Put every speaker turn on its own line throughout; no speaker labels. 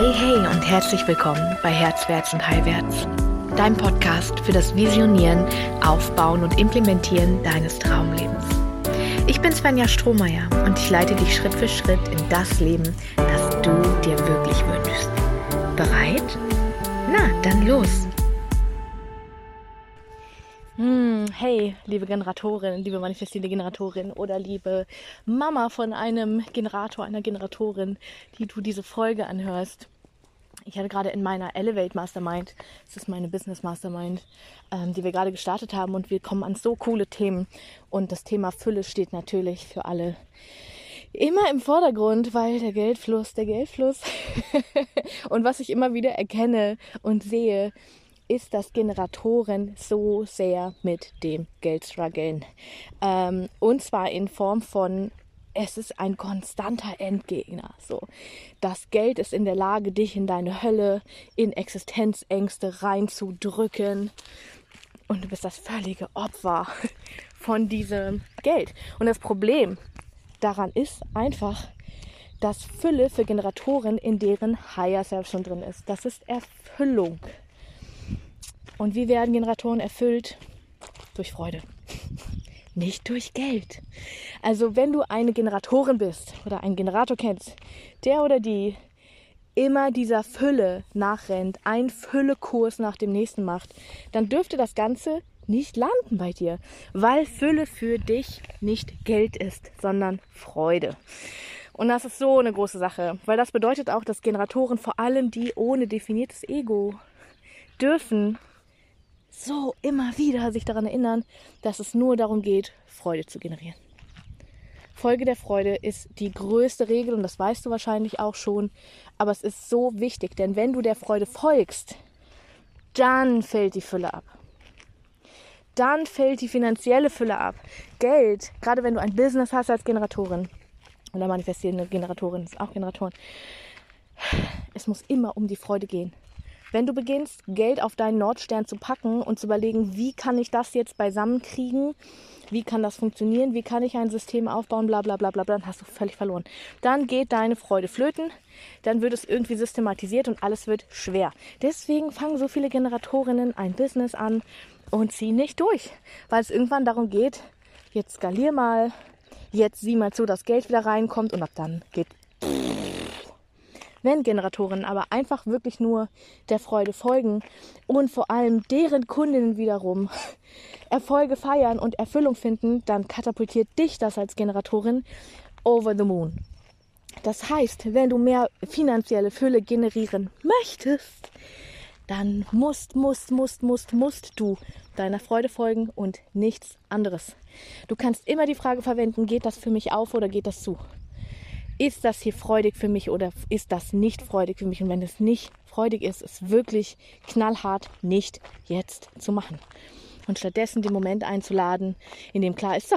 Hey, hey und herzlich willkommen bei Herzwärts und Heilwärts, dein Podcast für das Visionieren, Aufbauen und Implementieren deines Traumlebens. Ich bin Svenja Strohmeier und ich leite dich Schritt für Schritt in das Leben, das du dir wirklich wünschst. Bereit? Na, dann los!
Hm, hey, liebe Generatorin, liebe manifestierende Generatorin oder liebe Mama von einem Generator, einer Generatorin, die du diese Folge anhörst. Ich hatte gerade in meiner Elevate Mastermind, das ist meine Business Mastermind, ähm, die wir gerade gestartet haben und wir kommen an so coole Themen. Und das Thema Fülle steht natürlich für alle immer im Vordergrund, weil der Geldfluss, der Geldfluss. und was ich immer wieder erkenne und sehe, ist, dass Generatoren so sehr mit dem Geld strugglen. Ähm, und zwar in Form von es ist ein konstanter Endgegner. So, das Geld ist in der Lage, dich in deine Hölle, in Existenzängste reinzudrücken. Und du bist das völlige Opfer von diesem Geld. Und das Problem daran ist einfach, dass Fülle für Generatoren in deren Higher Self schon drin ist. Das ist Erfüllung. Und wie werden Generatoren erfüllt? Durch Freude. Nicht durch Geld. Also wenn du eine Generatorin bist oder einen Generator kennst, der oder die immer dieser Fülle nachrennt, einen Füllekurs nach dem nächsten macht, dann dürfte das Ganze nicht landen bei dir, weil Fülle für dich nicht Geld ist, sondern Freude. Und das ist so eine große Sache, weil das bedeutet auch, dass Generatoren, vor allem die ohne definiertes Ego, dürfen so immer wieder sich daran erinnern, dass es nur darum geht, Freude zu generieren. Folge der Freude ist die größte Regel und das weißt du wahrscheinlich auch schon, aber es ist so wichtig, denn wenn du der Freude folgst, dann fällt die Fülle ab. Dann fällt die finanzielle Fülle ab. Geld, gerade wenn du ein Business hast als Generatorin oder manifestierende Generatorin, ist auch Generatoren, es muss immer um die Freude gehen. Wenn du beginnst, Geld auf deinen Nordstern zu packen und zu überlegen, wie kann ich das jetzt beisammen kriegen, wie kann das funktionieren, wie kann ich ein System aufbauen, bla bla bla bla, dann hast du völlig verloren. Dann geht deine Freude flöten, dann wird es irgendwie systematisiert und alles wird schwer. Deswegen fangen so viele Generatorinnen ein Business an und ziehen nicht durch, weil es irgendwann darum geht, jetzt skalier mal, jetzt sieh mal zu, dass Geld wieder reinkommt und ab dann geht wenn Generatoren aber einfach wirklich nur der Freude folgen und vor allem deren Kundinnen wiederum Erfolge feiern und Erfüllung finden, dann katapultiert dich das als Generatorin over the moon. Das heißt, wenn du mehr finanzielle Fülle generieren möchtest, dann musst, musst, musst, musst, musst du deiner Freude folgen und nichts anderes. Du kannst immer die Frage verwenden, geht das für mich auf oder geht das zu? Ist das hier freudig für mich oder ist das nicht freudig für mich? Und wenn es nicht freudig ist, ist wirklich knallhart nicht jetzt zu machen. Und stattdessen den Moment einzuladen, in dem klar ist, so,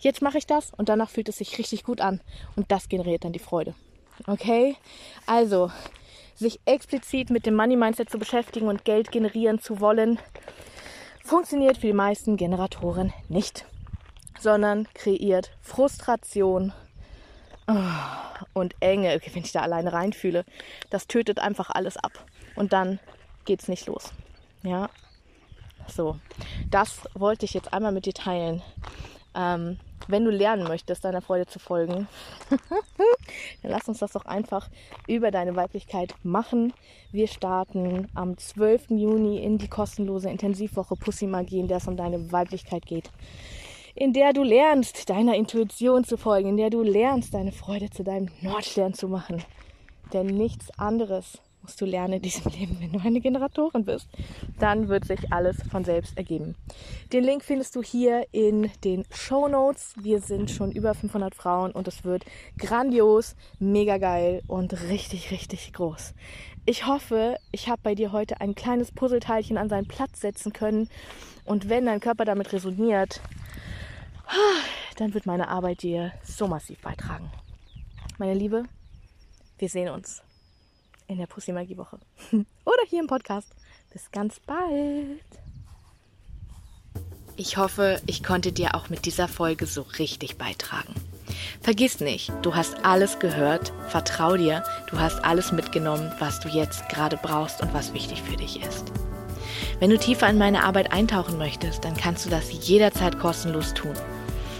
jetzt mache ich das und danach fühlt es sich richtig gut an. Und das generiert dann die Freude. Okay? Also, sich explizit mit dem Money Mindset zu beschäftigen und Geld generieren zu wollen, funktioniert für die meisten Generatoren nicht, sondern kreiert Frustration, und Enge, wenn ich da alleine reinfühle, das tötet einfach alles ab. Und dann geht es nicht los. Ja, so. Das wollte ich jetzt einmal mit dir teilen. Ähm, wenn du lernen möchtest, deiner Freude zu folgen, dann lass uns das doch einfach über deine Weiblichkeit machen. Wir starten am 12. Juni in die kostenlose Intensivwoche Pussy Magie, in der es um deine Weiblichkeit geht in der du lernst, deiner Intuition zu folgen, in der du lernst, deine Freude zu deinem Nordstern zu machen. Denn nichts anderes musst du lernen in diesem Leben, wenn du eine Generatorin bist. Dann wird sich alles von selbst ergeben. Den Link findest du hier in den Show Notes. Wir sind schon über 500 Frauen und es wird grandios, mega geil und richtig, richtig groß. Ich hoffe, ich habe bei dir heute ein kleines Puzzleteilchen an seinen Platz setzen können. Und wenn dein Körper damit resoniert, dann wird meine Arbeit dir so massiv beitragen. Meine Liebe, wir sehen uns in der Pussy Magie Woche oder hier im Podcast. Bis ganz bald.
Ich hoffe, ich konnte dir auch mit dieser Folge so richtig beitragen. Vergiss nicht, du hast alles gehört, vertrau dir, du hast alles mitgenommen, was du jetzt gerade brauchst und was wichtig für dich ist. Wenn du tiefer in meine Arbeit eintauchen möchtest, dann kannst du das jederzeit kostenlos tun.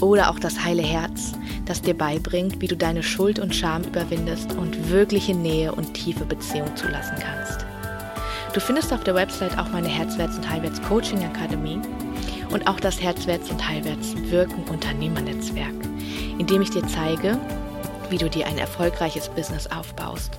Oder auch das heile Herz, das dir beibringt, wie du deine Schuld und Scham überwindest und wirkliche Nähe und tiefe Beziehung zulassen kannst. Du findest auf der Website auch meine Herzwärts- und Heilwärts Coaching Akademie und auch das Herzwärts- und Heilwärts Wirken Unternehmernetzwerk, in dem ich dir zeige, wie du dir ein erfolgreiches Business aufbaust.